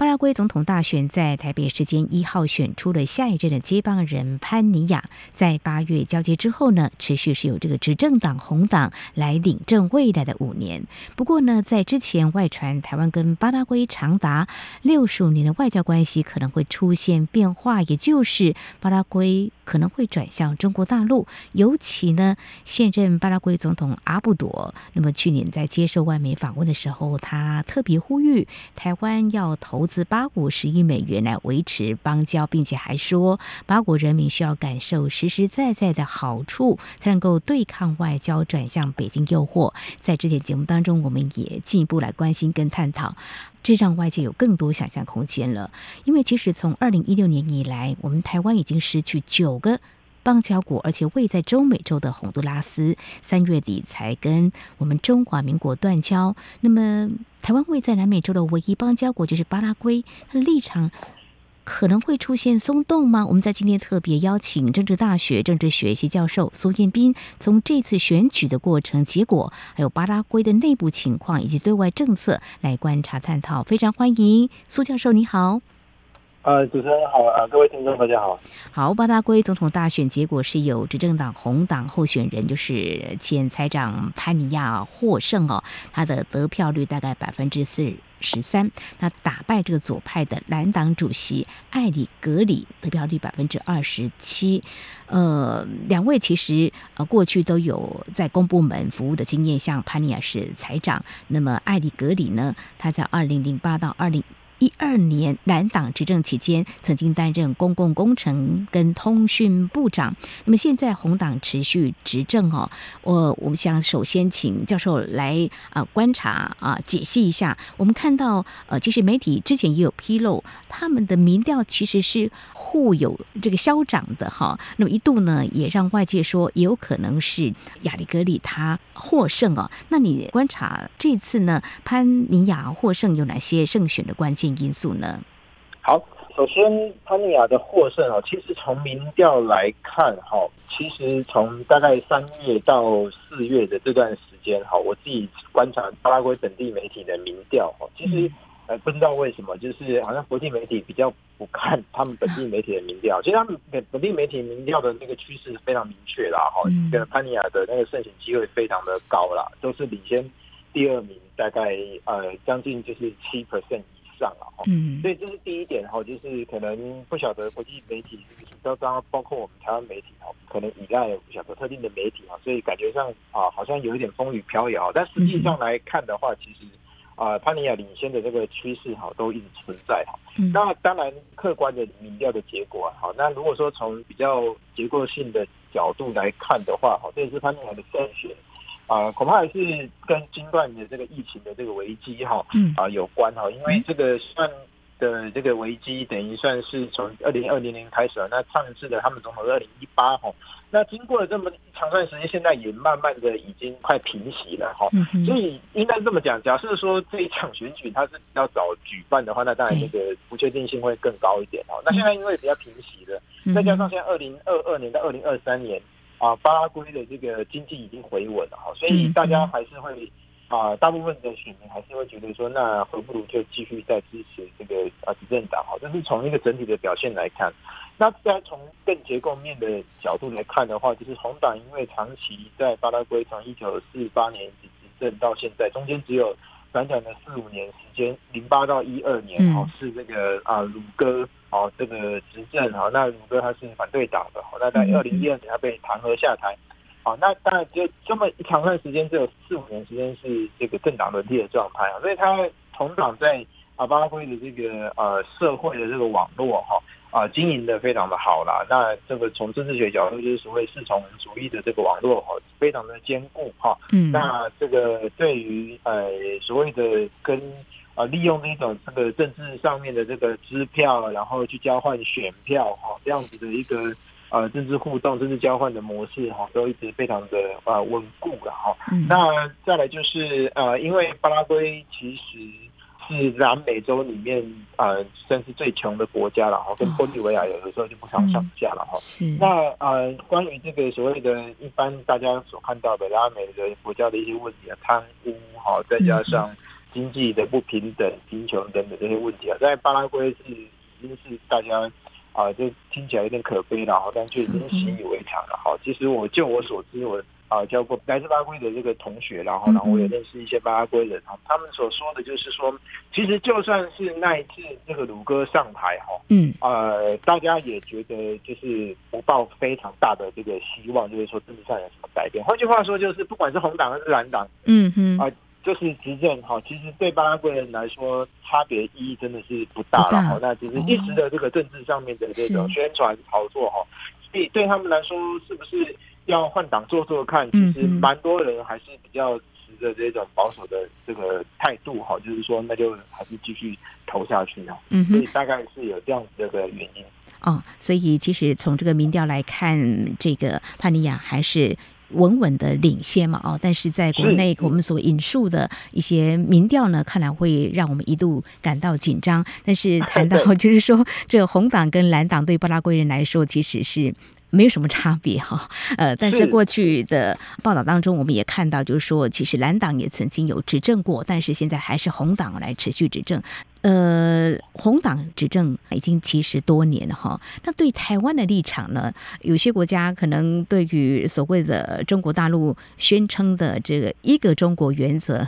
巴拉圭总统大选在台北时间一号选出了下一任的接棒人潘尼亚，在八月交接之后呢，持续是由这个执政党红党来领政未来的五年。不过呢，在之前外传台湾跟巴拉圭长达六十五年的外交关系可能会出现变化，也就是巴拉圭可能会转向中国大陆。尤其呢，现任巴拉圭总统阿布朵，那么去年在接受外媒访问的时候，他特别呼吁台湾要投。资八五十亿美元来维持邦交，并且还说八国人民需要感受实实在在的好处，才能够对抗外交转向北京诱惑。在之前节目当中，我们也进一步来关心跟探讨，这让外界有更多想象空间了。因为其实从二零一六年以来，我们台湾已经失去九个。邦交国，而且位在中美洲的洪都拉斯，三月底才跟我们中华民国断交。那么，台湾位在南美洲的唯一邦交国就是巴拉圭，它的立场可能会出现松动吗？我们在今天特别邀请政治大学政治学系教授苏建斌，从这次选举的过程、结果，还有巴拉圭的内部情况以及对外政策来观察探讨。非常欢迎苏教授，你好。呃，主持人好，呃，各位听众大家好。好，巴拉圭总统大选结果是由执政党红党候选人，就是前财长潘尼亚获胜哦，他的得票率大概百分之四十三，那打败这个左派的蓝党主席艾里格里，得票率百分之二十七。呃，两位其实呃过去都有在公部门服务的经验，像潘尼亚是财长，那么艾里格里呢，他在二零零八到二零。一二年蓝党执政期间，曾经担任公共工程跟通讯部长。那么现在红党持续执政哦，我我们想首先请教授来啊观察啊解析一下。我们看到呃，其实媒体之前也有披露，他们的民调其实是互有这个消长的哈。那么一度呢，也让外界说也有可能是亚历格里他获胜哦。那你观察这次呢，潘尼亚获胜有哪些胜选的关键？因素呢？好，首先潘尼亚的获胜啊，其实从民调来看，哈，其实从大概三月到四月的这段时间，哈，我自己观察巴拉圭本地媒体的民调，哈，其实呃不知道为什么，就是好像国际媒体比较不看他们本地媒体的民调，其实他们本本地媒体民调的那个趋势非常明确啦，哈，这个潘尼亚的那个胜选机会非常的高啦，都是领先第二名大概呃将近就是七 percent。上了哈，嗯，所以这是第一点哈，就是可能不晓得国际媒体是不是刚刚包括我们台湾媒体哈，可能依赖不晓得特定的媒体哈，所以感觉上啊好像有一点风雨飘摇，但实际上来看的话，其实啊潘尼亚领先的这个趋势哈都一直存在哈。那当然客观的民调的结果好，那如果说从比较结构性的角度来看的话哈，这也是潘尼亚的胜选。啊，恐怕还是跟新冠的这个疫情的这个危机哈，啊有关哈，因为这个算的这个危机等于算是从二零二零年开始了，那上一次的他们总统是二零一八哈，那经过了这么长段时间，现在也慢慢的已经快平息了哈，所以应该这么讲，假设说这一场选举它是比较早举办的话，那当然这个不确定性会更高一点哈。那现在因为比较平息了，再加上现在二零二二年到二零二三年。啊，巴拉圭的这个经济已经回稳了哈，所以大家还是会啊，大部分的选民还是会觉得说，那何不如就继续再支持这个啊执政党哈。但是从一个整体的表现来看，那再从更结构面的角度来看的话，就是红党因为长期在巴拉圭从一九四八年一直执政到现在，中间只有短短的四五年时间，零八到一二年哈是这个啊鲁哥。哦，这个执政哈，那鲁哥他是反对党的，那在二零一二年他被弹劾下台，好，那当然就这么一长段时间，只有四五年时间是这个政党轮替的状态啊，所以他同党在啊巴拉圭的这个呃社会的这个网络哈啊经营的非常的好啦，那这个从政治学角度就是所谓四重主义的这个网络哈，非常的坚固哈，嗯，那这个对于呃所谓的跟啊，利用那种这个政治上面的这个支票，然后去交换选票哈，这样子的一个呃政治互动、政治交换的模式哈，都一直非常的呃稳固了哈。嗯、那再来就是呃，因为巴拉圭其实。是南美洲里面呃算是最穷的国家了哈，跟玻利维亚有的时候就不相上下了哈。是。那呃，关于这个所谓的一般大家所看到的拉美的国家的一些问题啊，贪污哈，再加上经济的不平等、贫穷等等这些问题啊，在巴拉圭是已经是大家啊，就听起来有点可悲了哈，但却已经习以为常了哈。其实我就我所知，我。啊，教过来自巴拉圭的这个同学，然后，然后我也认识一些巴拉圭人哈，他们所说的就是说，其实就算是那一次这个鲁哥上台哈，嗯，呃，大家也觉得就是不抱非常大的这个希望，就是说政治上有什么改变。换句话说，就是不管是红党还是蓝党，嗯哼，啊，就是执政哈，其实对巴拉圭人来说，差别意义真的是不大了哈。那只是一时的这个政治上面的这种宣传炒作哈，所以对他们来说，是不是？要换党做做看，其实蛮多人还是比较持着这种保守的这个态度哈，就是说那就还是继续投下去哈。嗯，所以大概是有这样子这个原因。哦，所以其实从这个民调来看，这个帕尼亚还是稳稳的领先嘛。哦，但是在国内我们所引述的一些民调呢，看来会让我们一度感到紧张。但是谈到 就是说，这个红党跟蓝党对巴拉圭人来说，其实是。没有什么差别哈，呃，但是过去的报道当中，我们也看到，就是说，其实蓝党也曾经有执政过，但是现在还是红党来持续执政。呃，红党执政已经七十多年了哈。那对台湾的立场呢？有些国家可能对于所谓的中国大陆宣称的这个一个中国原则，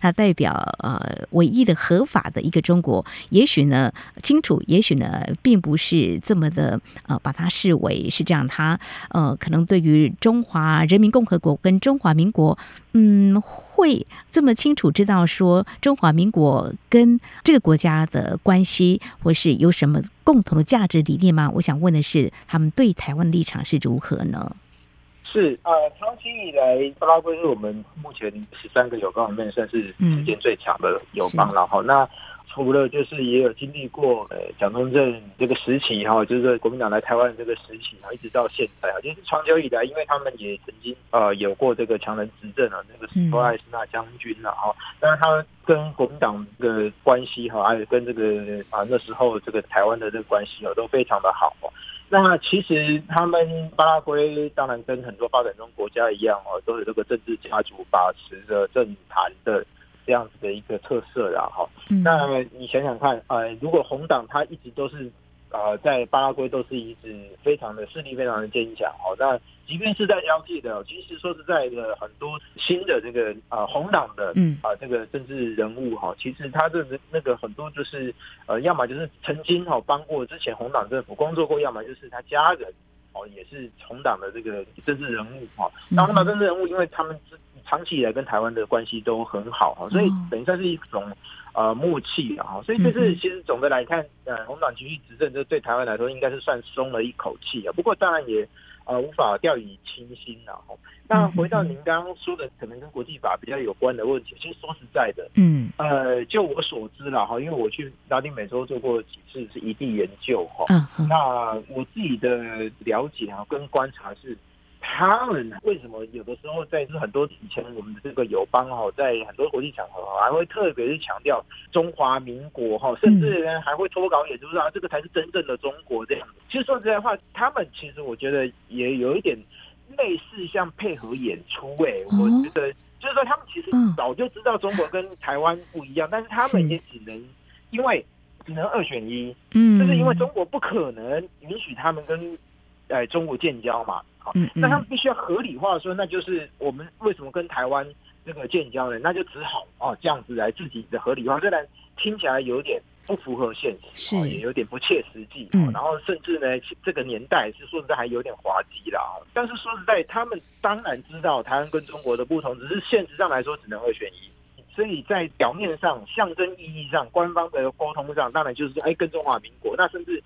它代表呃唯一的合法的一个中国，也许呢清楚，也许呢并不是这么的呃把它视为是这样。它呃可能对于中华人民共和国跟中华民国，嗯，会这么清楚知道说中华民国跟这个。国家的关系，或是有什么共同的价值理念吗？我想问的是，他们对台湾立场是如何呢？是呃，长期以来，巴拉圭是我们目前十三个友邦里面算是时间最长的友邦了哈。那除了就是也有经历过呃蒋中正这个时期哈，就是国民党来台湾这个时期啊，一直到现在啊，就是长久以来，因为他们也曾经呃有过这个强人执政啊，那个斯托艾斯纳将军啊，哈，但是他跟国民党的关系哈，还有跟这个啊那时候这个台湾的这个关系哦，都非常的好。那其实他们巴拉圭当然跟很多发展中国家一样哦，都有这个政治家族把持着政坛的。这样子的一个特色，然后，那你想想看，呃，如果红党它一直都是，呃，在巴拉圭都是一直非常的势力非常的坚强，哦，那即便是在交界的，其实说实在的，很多新的这个呃红党的，嗯，啊，这个政治人物哈，其实他的那个很多就是，呃，要么就是曾经哈帮过之前红党政府工作过，要么就是他家人，哦，也是红党的这个政治人物哈，那红党政治人物，因为他们是。长期以来跟台湾的关系都很好哈，所以等于算是一种呃默契啊，所以这是其实总的来看，呃，红党继续执政，这对台湾来说应该是算松了一口气啊。不过当然也呃无法掉以轻心啊。那回到您刚刚说的，可能跟国际法比较有关的问题，其实说实在的，嗯，呃，就我所知了哈，因为我去拉丁美洲做过几次是异地研究哈，那我自己的了解啊跟观察是。他们为什么有的时候在是很多以前我们的这个友邦哈，在很多国际场合还会特别去强调中华民国哈，甚至呢还会脱稿演出啊这个才是真正的中国这样子。其实说实在话，他们其实我觉得也有一点类似像配合演出哎，我觉得就是说他们其实早就知道中国跟台湾不一样，但是他们也只能因为只能二选一，嗯，就是因为中国不可能允许他们跟哎中国建交嘛。嗯，那他们必须要合理化说，那就是我们为什么跟台湾这个建交呢？那就只好哦这样子来自己的合理化，虽然听起来有点不符合现实，是也有点不切实际。嗯，然后甚至呢，这个年代是说实在还有点滑稽了啊。但是说实在，他们当然知道台湾跟中国的不同，只是现实上来说只能二选一。所以在表面上、象征意义上、官方的沟通上，当然就是说，哎，跟中华民国。那甚至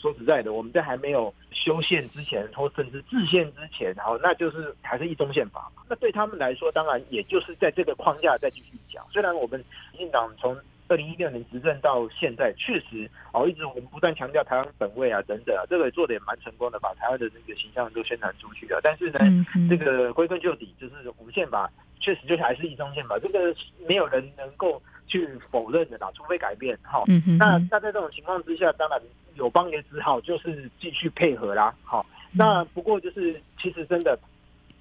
说实在的，我们在还没有修宪之前，或甚至制宪之前，然后那就是还是一中宪法嘛。那对他们来说，当然也就是在这个框架再继续讲。虽然我们民进党从二零一六年执政到现在，确实哦，一直我们不断强调台湾本位啊等等啊，这个做的也蛮成功的，把台湾的那个形象都宣传出去了。但是呢，嗯嗯这个归根究底就是五宪法，确实就还是一中宪法，这个没有人能够去否认的啦，除非改变。好，嗯嗯那那在这种情况之下，当然友邦也只好就是继续配合啦。好，那不过就是其实真的。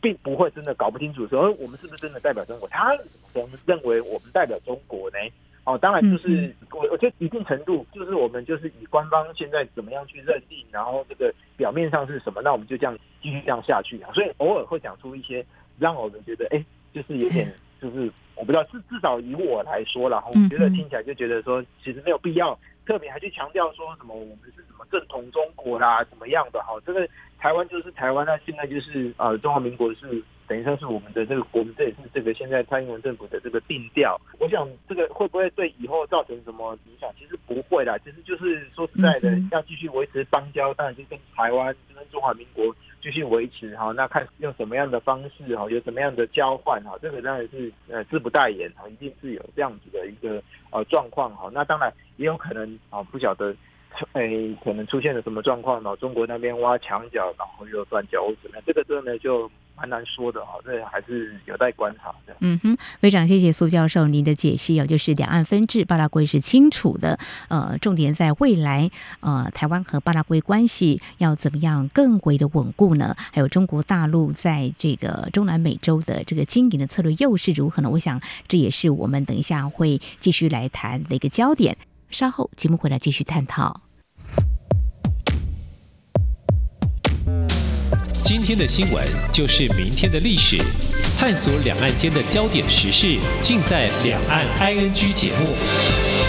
并不会真的搞不清楚说，我们是不是真的代表中国？他怎么认为我们代表中国呢？哦，当然就是我，我觉得一定程度就是我们就是以官方现在怎么样去认定，然后这个表面上是什么，那我们就这样继续这样下去。所以偶尔会讲出一些让我们觉得，哎，就是有点，就是我不知道，至至少以我来说，然后我觉得听起来就觉得说，其实没有必要特别还去强调说什么我们是什么正统中国啦，怎么样的哈，这个。台湾就是台湾，那现在就是呃，中华民国是等于说是我们的这个，我们这也是这个现在蔡英文政府的这个定调。我想这个会不会对以后造成什么影响？其实不会啦，其实就是说实在的，要继续维持邦交，当然就跟台湾跟中华民国继续维持哈。那看用什么样的方式哈，有什么样的交换哈，这个当然是呃自不待言哈，一定是有这样子的一个呃状况哈。那当然也有可能啊，不晓得。诶，可能出现了什么状况呢？中国那边挖墙脚，然后又断交，怎么样？这个真的就蛮难说的哈，这还是有待观察的。嗯哼，非常谢谢苏教授您的解析哦，就是两岸分治，巴拉圭是清楚的。呃，重点在未来，呃，台湾和巴拉圭关系要怎么样更为的稳固呢？还有中国大陆在这个中南美洲的这个经营的策略又是如何呢？我想这也是我们等一下会继续来谈的一个焦点。稍后节目回来继续探讨。今天的新闻就是明天的历史，探索两岸间的焦点时事，尽在《两岸 ING》节目。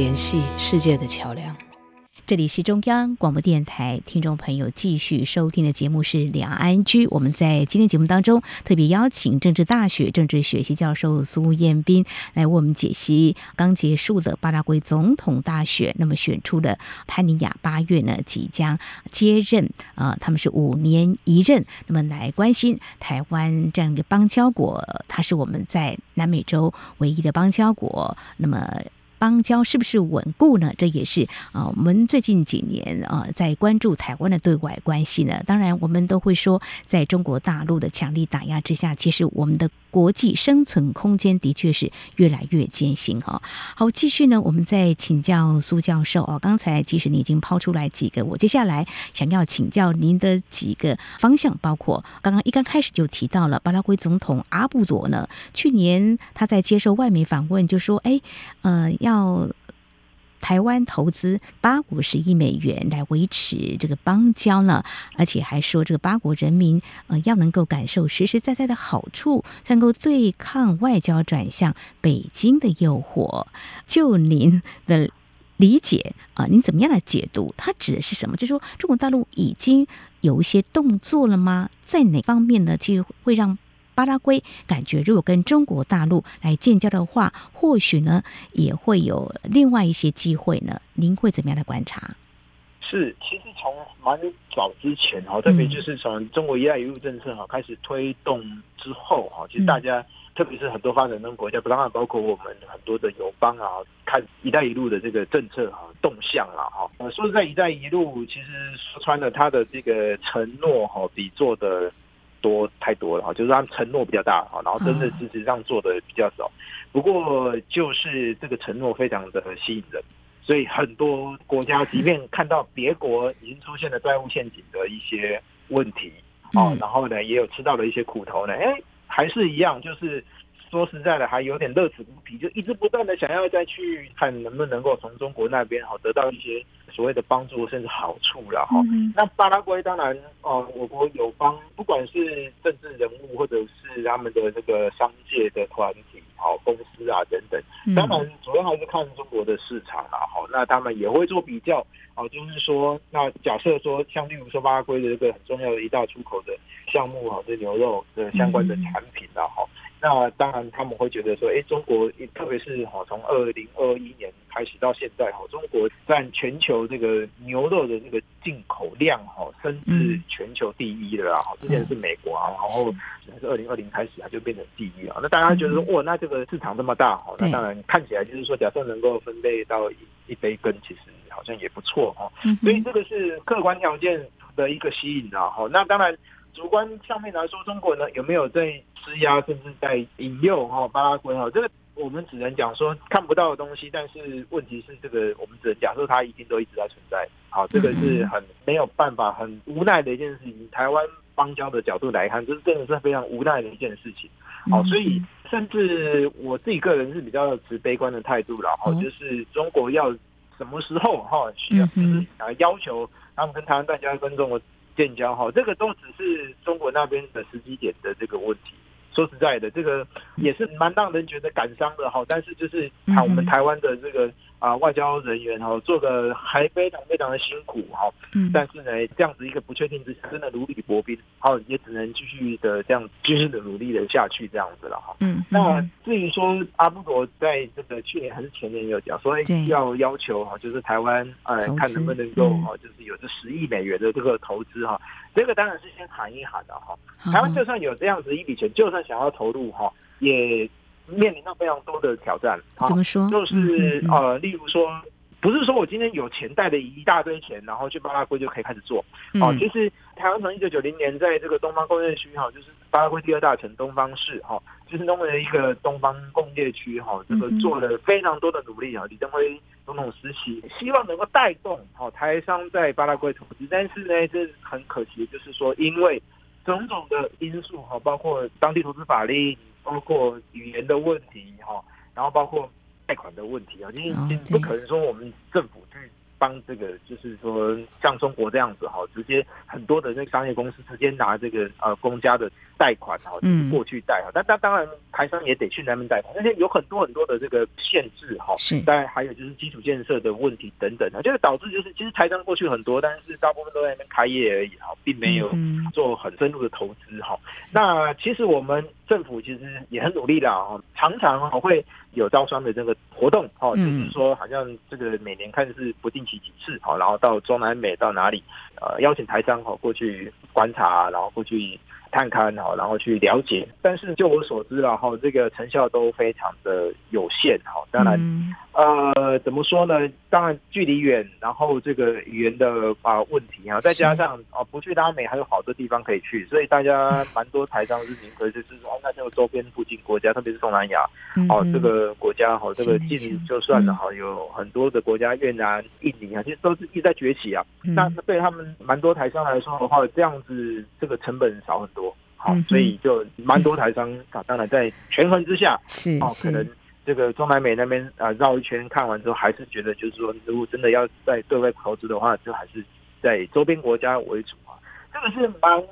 联系世界的桥梁。这里是中央广播电台，听众朋友继续收听的节目是《两岸居》。我们在今天节目当中特别邀请政治大学政治学系教授苏彦斌来为我们解析刚结束的巴拉圭总统大选。那么选出的潘尼亚八月呢即将接任，啊、呃，他们是五年一任。那么来关心台湾这样一个邦交国，它是我们在南美洲唯一的邦交国。那么。邦交是不是稳固呢？这也是啊，我们最近几年啊，在关注台湾的对外关系呢。当然，我们都会说，在中国大陆的强力打压之下，其实我们的国际生存空间的确是越来越艰辛哈。好，继续呢，我们再请教苏教授啊。刚才其实你已经抛出来几个，我接下来想要请教您的几个方向，包括刚刚一刚开始就提到了巴拉圭总统阿布朵呢，去年他在接受外媒访问就说，哎，呃，要。要台湾投资八五十亿美元来维持这个邦交呢，而且还说这个八国人民呃要能够感受实实在在的好处，才能够对抗外交转向北京的诱惑。就您的理解啊，您怎么样来解读？它指的是什么？就是说中国大陆已经有一些动作了吗？在哪方面呢？其实会让。巴拉圭感觉，如果跟中国大陆来建交的话，或许呢也会有另外一些机会呢。您会怎么样的观察？是，其实从蛮早之前哈，特别就是从中国“一带一路”政策哈开始推动之后哈，其实大家，特别是很多发展中国家，当然包括我们很多的友邦啊，看“一带一路”的这个政策哈动向啊哈。呃，说实在，“一带一路”其实说穿了，它的这个承诺哈比做的。多太多了哈，就是他承诺比较大哈，然后真的事实上做的比较少。不过就是这个承诺非常的吸引人，所以很多国家即便看到别国已经出现了债务陷阱的一些问题啊，然后呢也有吃到了一些苦头呢，哎，还是一样，就是说实在的还有点乐此不疲，就一直不断的想要再去看能不能够从中国那边好得到一些所谓的帮助甚至好处了哈。嗯、那巴拉圭当然哦、呃，我国友邦不管是政治人物或者是他们的这个商界的团体、好公司啊等等，当然主要还是看中国的市场了哈。那他们也会做比较哦，就是说，那假设说像例如说巴拉圭的这个很重要的一大出口的项目哈，这牛肉的相关的产品啊哈。嗯那当然，他们会觉得说，哎，中国特别是哈，从二零二一年开始到现在哈，中国占全球这个牛肉的这个进口量哈，升至全球第一的啦。之前是美国啊，然后是二零二零开始它就变成第一了。那大家觉得说，哇，那这个市场这么大哈，那当然看起来就是说，假设能够分配到一一杯羹，其实好像也不错哈。所以这个是客观条件的一个吸引啊。哈。那当然。主观上面来说，中国呢有没有在施压，甚至在引诱哈巴拉圭哈？这个我们只能讲说看不到的东西，但是问题是这个我们只能假设它一定都一直在存在。好，这个是很没有办法、很无奈的一件事情。台湾邦交的角度来看，这是真的是非常无奈的一件事情。好，所以甚至我自己个人是比较持悲观的态度了哈，就是中国要什么时候哈需要就是啊要求他们跟台湾断交，跟中国。建交哈，这个都只是中国那边的时机点的这个问题。说实在的，这个也是蛮让人觉得感伤的哈。但是就是看我们台湾的这个啊外交人员哈，做的还非常非常的辛苦哈。嗯。但是呢，这样子一个不确定之下，真的如履薄冰，好，也只能继续的这样继续的努力的下去这样子了哈。嗯。那至于说阿布罗在这个去年还是前年有讲说要要求哈，就是台湾呃看能不能够哈，就是有这十亿美元的这个投资哈。这个当然是先喊一喊的哈。台湾就算有这样子一笔钱，就算想要投入哈，也面临到非常多的挑战。怎么说？就是呃，例如说，不是说我今天有钱带了一大堆钱，然后去巴拉圭就可以开始做。哦，其实台湾从一九九零年在这个东方工业区哈，就是巴拉圭第二大城东方市哈，就是弄了一个东方工业区哈，这个做了非常多的努力啊。李登辉。总统时期，希望能够带动哦台商在巴拉圭投资，但是呢，这很可惜，就是说因为种种的因素哈，包括当地投资法令，包括语言的问题哈，然后包括贷款的问题啊，因为不可能说我们政府去。帮这个就是说像中国这样子哈，直接很多的那个商业公司直接拿这个呃公家的贷款哈，就是过去贷哈，但但当然台商也得去那边贷款，而且有很多很多的这个限制哈，是，当然还有就是基础建设的问题等等啊，就是导致就是其实台商过去很多，但是大部分都在那边开业而已哈，并没有做很深入的投资哈。那其实我们政府其实也很努力的啊，常常会。有招商的这个活动，哦，就是说好像这个每年看是不定期几次，好，然后到中南美到哪里，呃，邀请台商哈过去观察，然后过去探勘，哈，然后去了解。但是就我所知了，哈，这个成效都非常的有限，哈，当然。呃，怎么说呢？当然距离远，然后这个语言的啊问题啊，再加上啊不去拉美还有好多地方可以去，所以大家蛮多台商是宁可就是说，那这个周边附近国家，特别是东南亚，哦、这个国家哈，这个近就算了哈，有很多的国家，越南、印尼啊，其实都是一直在崛起啊。嗯、那对他们蛮多台商来说的话，这样子这个成本少很多，好，所以就蛮多台商啊，当然在权衡之下，是哦，可能。这个中南美那边啊，绕一圈看完之后，还是觉得就是说，如果真的要在对外投资的话，就还是在周边国家为主啊。这个是蛮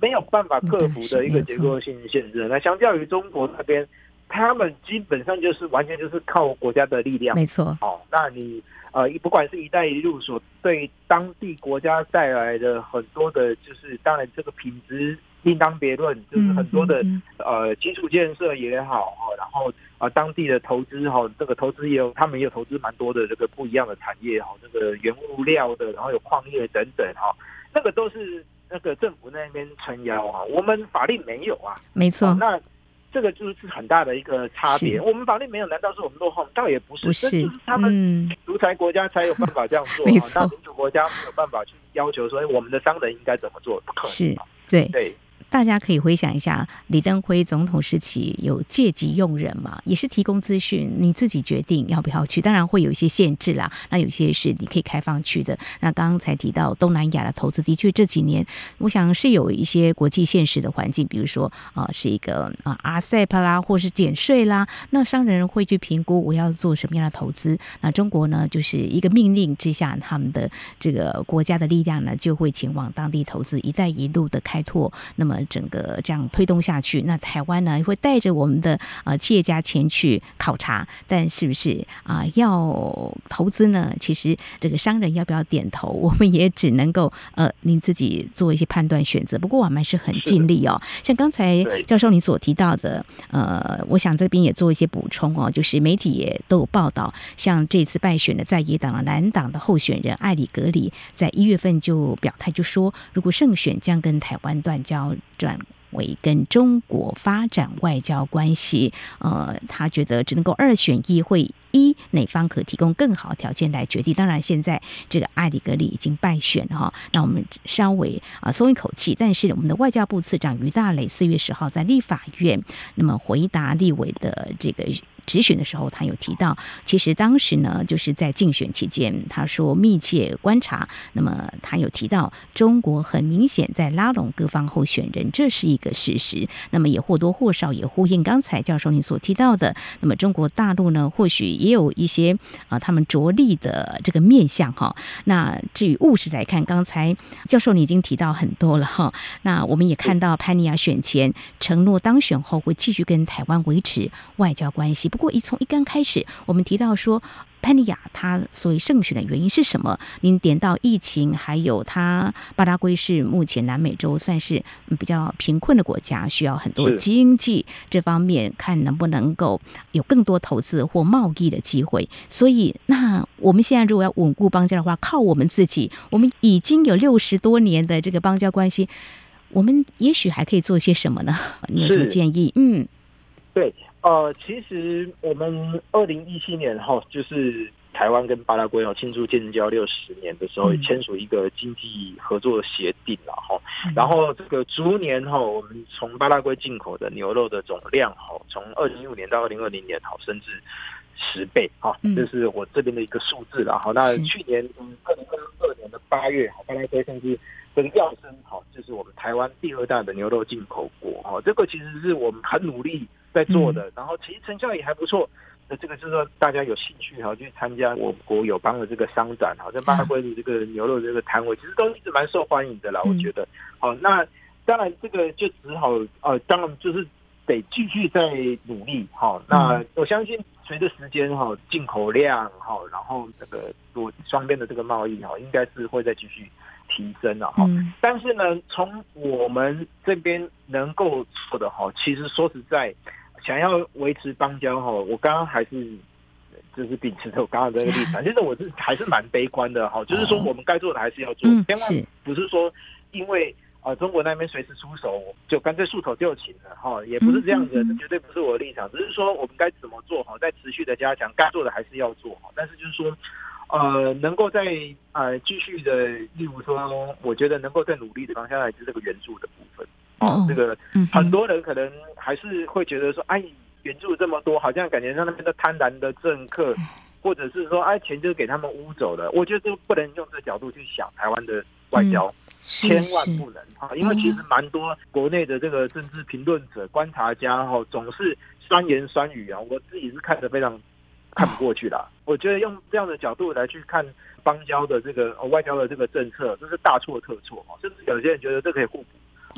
没有办法克服的一个结构性限制。那相较于中国那边，他们基本上就是完全就是靠国家的力量。没错。哦，那你呃，不管是一带一路所对当地国家带来的很多的，就是当然这个品质。另当别论，就是很多的呃基础建设也好哈，然后啊当地的投资哈，这个投资也有，他们也有投资蛮多的这个不一样的产业哈，这个原物料的，然后有矿业等等哈，那个都是那个政府那边撑腰啊，我们法令没有啊，没错，那这个就是很大的一个差别。我们法律没有，难道是我们落后？倒也不是，是就是他们独裁国家才有办法这样做，没错，那民主国家没有办法去要求说我们的商人应该怎么做，不可能，是，对对。大家可以回想一下，李登辉总统时期有借机用人嘛，也是提供资讯，你自己决定要不要去。当然会有一些限制啦，那有些是你可以开放去的。那刚才提到东南亚的投资，的确这几年我想是有一些国际现实的环境，比如说啊、是一个啊 RCEP 啦，或是减税啦，那商人会去评估我要做什么样的投资。那中国呢，就是一个命令之下，他们的这个国家的力量呢，就会前往当地投资“一带一路”的开拓。那么整个这样推动下去，那台湾呢会带着我们的呃企业家前去考察，但是不是啊、呃、要投资呢？其实这个商人要不要点头，我们也只能够呃 您自己做一些判断选择。不过我们是很尽力哦。像刚才教授您所提到的，呃，我想这边也做一些补充哦，就是媒体也都有报道，像这次败选的在野党的蓝党的候选人艾里格里，在一月份就表态就说，如果胜选将跟台湾断交。转为跟中国发展外交关系，呃，他觉得只能够二选一，会一哪方可提供更好条件来决定。当然，现在这个艾里格里已经败选了哈，那我们稍微啊松一口气。但是，我们的外交部次长于大磊四月十号在立法院那么回答立委的这个。质询的时候，他有提到，其实当时呢，就是在竞选期间，他说密切观察。那么他有提到，中国很明显在拉拢各方候选人，这是一个事实。那么也或多或少也呼应刚才教授您所提到的。那么中国大陆呢，或许也有一些啊，他们着力的这个面向哈。那至于务实来看，刚才教授你已经提到很多了哈。那我们也看到潘尼亚选前承诺当选后会继续跟台湾维持外交关系。不过，一从一刚开始，我们提到说，潘尼亚他所以胜选的原因是什么？您点到疫情，还有他巴拉圭是目前南美洲算是比较贫困的国家，需要很多经济这方面看能不能够有更多投资或贸易的机会。所以，那我们现在如果要稳固邦交的话，靠我们自己，我们已经有六十多年的这个邦交关系，我们也许还可以做些什么呢？你有什么建议？嗯，对。呃，其实我们二零一七年哈，就是台湾跟巴拉圭哦庆祝建交六十年的时候，签署一个经济合作协定了哈。然后这个逐年哈，我们从巴拉圭进口的牛肉的总量哈，从二零一五年到二零二零年哈，升至十倍哈，这是我这边的一个数字了哈。那去年二零二二年的八月哈，巴拉圭甚至跟跃升哈，就是我们台湾第二大的牛肉进口国哈。这个其实是我们很努力。在做的，然后其实成效也还不错。那这个就是说，大家有兴趣哈，去参加我国友邦的这个商展，好像巴拉圭的这个牛肉这个摊位，其实都一直蛮受欢迎的啦。我觉得，好，那当然这个就只好呃，当然就是得继续在努力哈。那我相信随着时间哈，进口量哈，然后这个多双边的这个贸易哈，应该是会再继续提升了哈。但是呢，从我们这边能够做的哈，其实说实在。想要维持邦交哈，我刚刚还是就是秉持着我刚刚这个立场，其实我是还是蛮悲观的哈，就是说我们该做的还是要做，千万不是说因为呃中国那边随时出手就干脆束手就擒了哈，也不是这样子，这绝对不是我的立场，只是说我们该怎么做好，在持续的加强，该做的还是要做好，但是就是说呃能够在呃继续的，例如说，我觉得能够再努力的方向，还是这个援助的部分。哦，这个很多人可能还是会觉得说，哎，援助这么多，好像感觉让那边的贪婪的政客，或者是说，哎，钱就给他们污走了。我觉得这不能用这个角度去想台湾的外交，嗯、千万不能哈，因为其实蛮多国内的这个政治评论者、观察家哈，总是酸言酸语啊，我自己是看得非常看不过去的。我觉得用这样的角度来去看邦交的这个外交的这个政策，这是大错特错哈，甚至有些人觉得这可以互补。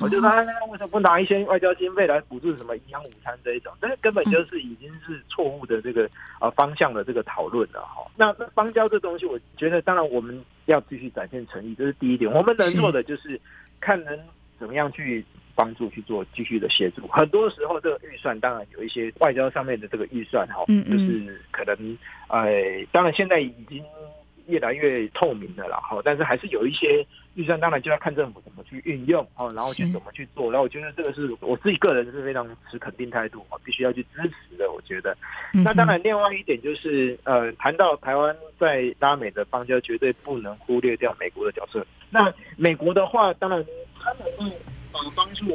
我就说，那为什么不拿一些外交经费来补助什么营养午餐这一种？这根本就是已经是错误的这个呃方向的这个讨论了哈。那那邦交这东西，我觉得当然我们要继续展现诚意，这是第一点。我们能做的就是看能怎么样去帮助去做继续的协助。很多时候这个预算当然有一些外交上面的这个预算哈，就是可能呃，当然现在已经。越来越透明的了哈，但是还是有一些预算，当然就要看政府怎么去运用哦，然后去怎么去做。然后我觉得这个是我自己个人是非常持肯定态度，必须要去支持的。我觉得，那当然另外一点就是，呃，谈到台湾在拉美的邦交，绝对不能忽略掉美国的角色。那美国的话，当然他们会呃帮助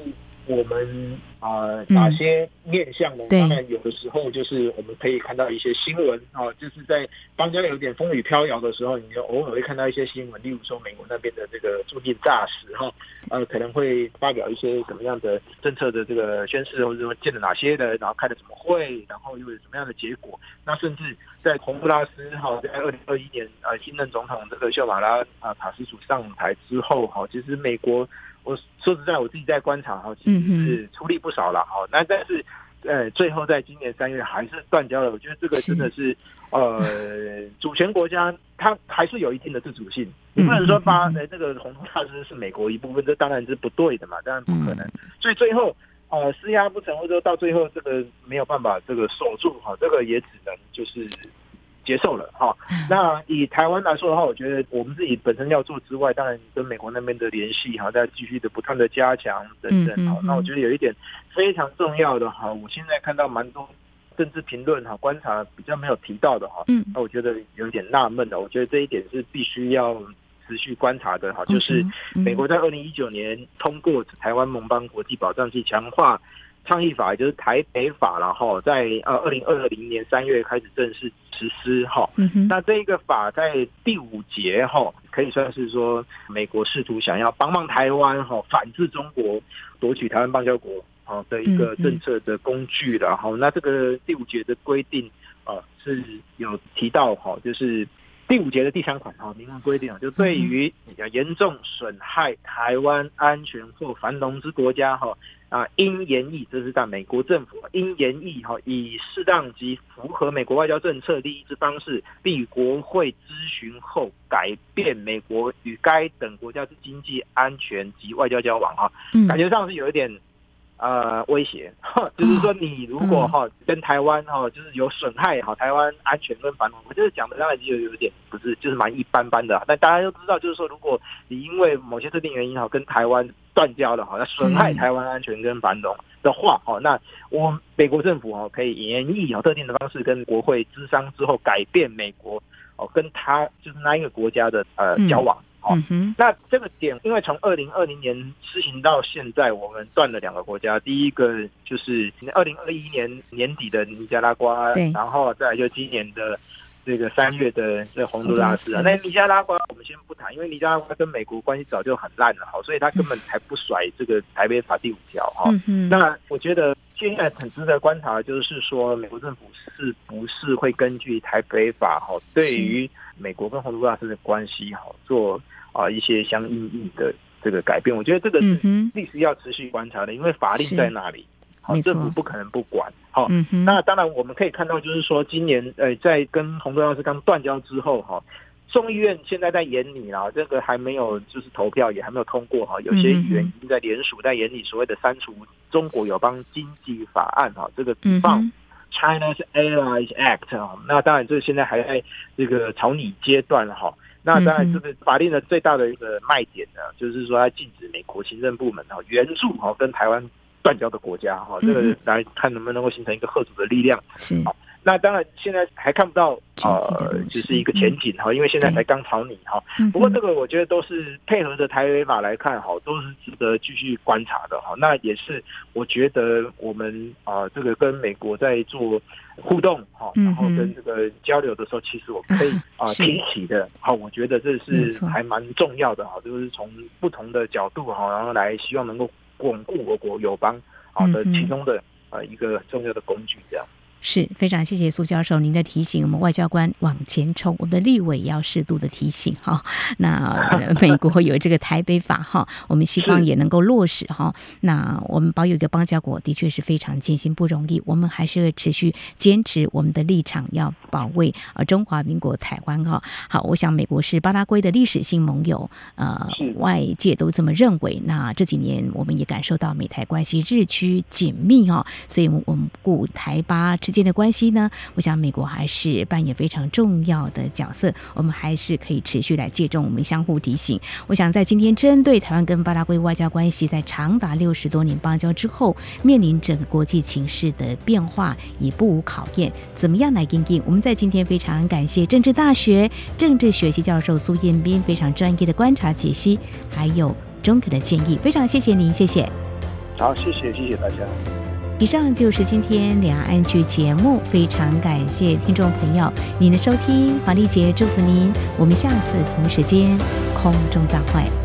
我们啊、呃、哪些面向呢？嗯、当然有的时候就是我们可以看到一些新闻啊，就是在邦交有点风雨飘摇的时候，你就偶尔会看到一些新闻，例如说美国那边的这个驻地大使哈，呃，可能会发表一些什么样的政策的这个宣示，或者说见了哪些的，然后开了什么会，然后又有什么样的结果。那甚至在洪布拉斯哈，在二零二一年呃新任总统这个秀马拉啊卡斯楚上台之后哈，其实美国。我说实在，我自己在观察哈，其实是出力不少了哈。那、嗯、但是，呃，最后在今年三月还是断交了。我觉得这个真的是，是呃，主权国家它还是有一定的自主性。你不能说巴呃这个洪都拉斯是美国一部分，这当然是不对的嘛，当然不可能。所以最后呃施压不成，或者说到最后这个没有办法这个守住哈，这个也只能就是。接受了哈，那以台湾来说的话，我觉得我们自己本身要做之外，当然跟美国那边的联系哈，再继续的不断的加强等等哈。那我觉得有一点非常重要的哈，我现在看到蛮多政治评论哈，观察比较没有提到的哈，那我觉得有点纳闷的。我觉得这一点是必须要持续观察的哈，就是美国在二零一九年通过台湾盟邦国际保障去强化倡议法，也就是台北法，然后在呃二零二零年三月开始正式实施哈。那这个法在第五节哈，可以算是说美国试图想要帮帮台湾哈，反制中国夺取台湾邦交国啊的一个政策的工具了哈。那这个第五节的规定啊是有提到哈，就是第五节的第三款哈，明文规定啊，就对于严重损害台湾安全或繁荣之国家哈。啊，应研议，这是在美国政府应研议哈，以适当及符合美国外交政策利益之方式，并与国会咨询后改变美国与该等国家之经济安全及外交交往哈，感觉上是有一点。呃，威胁，就是说你如果哈跟台湾哈就是有损害哈台湾安全跟繁荣，我就是讲的当然就有点不是，就是蛮一般般的。但大家都知道，就是说如果你因为某些特定原因哈跟台湾断交了哈，那损害台湾安全跟繁荣的话哈，那我美国政府哦可以研议有特定的方式跟国会咨商之后改变美国哦跟他就是那一个国家的呃交往。嗯哼，那这个点，因为从二零二零年施行到现在，我们断了两个国家。第一个就是二零二一年年底的尼加拉瓜，然后再来就今年的这个三月的这洪都拉斯啊。那尼加拉瓜我们先不谈，因为尼加拉瓜跟美国关系早就很烂了，好，所以他根本才不甩这个台北法第五条哈。那我觉得现在很值得观察的就是说，美国政府是不是会根据台北法哈，对于美国跟洪都拉斯的关系哈做。啊，一些相应应的这个改变，我觉得这个是历史要持续观察的，因为法令在那里，好，政府不可能不管。好，那当然我们可以看到，就是说今年呃，在跟洪都拉斯刚断交之后，哈，众议院现在在研拟啦，这个还没有就是投票，也还没有通过哈，有些议员已经在联署在研拟所谓的删除中国友邦经济法案哈，这个放 China's Allies Act 啊，那当然这现在还在这个草拟阶段哈。那当然，这个法令的最大的一个卖点呢，就是说它禁止美国行政部门哈援助哈跟台湾断交的国家哈，这个来看能不能够形成一个合组的力量。是。那当然，现在还看不到呃，就是一个前景哈，因为现在才刚草拟哈。不过这个我觉得都是配合着台北法来看哈，都是值得继续观察的哈。那也是我觉得我们啊，这个跟美国在做互动哈，然后跟这个交流的时候，其实我可以啊提起的。好，我觉得这是还蛮重要的哈，就是从不同的角度哈，然后来希望能够巩固我国友邦好的其中的呃一个重要的工具这样。是非常谢谢苏教授您的提醒，我们外交官往前冲，我们的立委也要适度的提醒哈。那 美国有这个台北法哈，我们希望也能够落实哈。那我们保有一个邦交国的确是非常艰辛不容易，我们还是会持续坚持我们的立场，要保卫呃中华民国台湾哈。好，我想美国是巴拉圭的历史性盟友，呃，外界都这么认为。那这几年我们也感受到美台关系日趋紧密哈，所以我们顾台巴之间的关系呢，我想美国还是扮演非常重要的角色，我们还是可以持续来借重，我们相互提醒。我想在今天针对台湾跟巴拉圭外交关系，在长达六十多年邦交之后，面临整个国际情势的变化，也不无考验，怎么样来应应？我们在今天非常感谢政治大学政治学系教授苏彦斌非常专业的观察解析，还有中肯的建议，非常谢谢您，谢谢。好，谢谢，谢谢大家。以上就是今天两岸剧节目，非常感谢听众朋友您的收听，华丽姐祝福您，我们下次同一时间空中再会。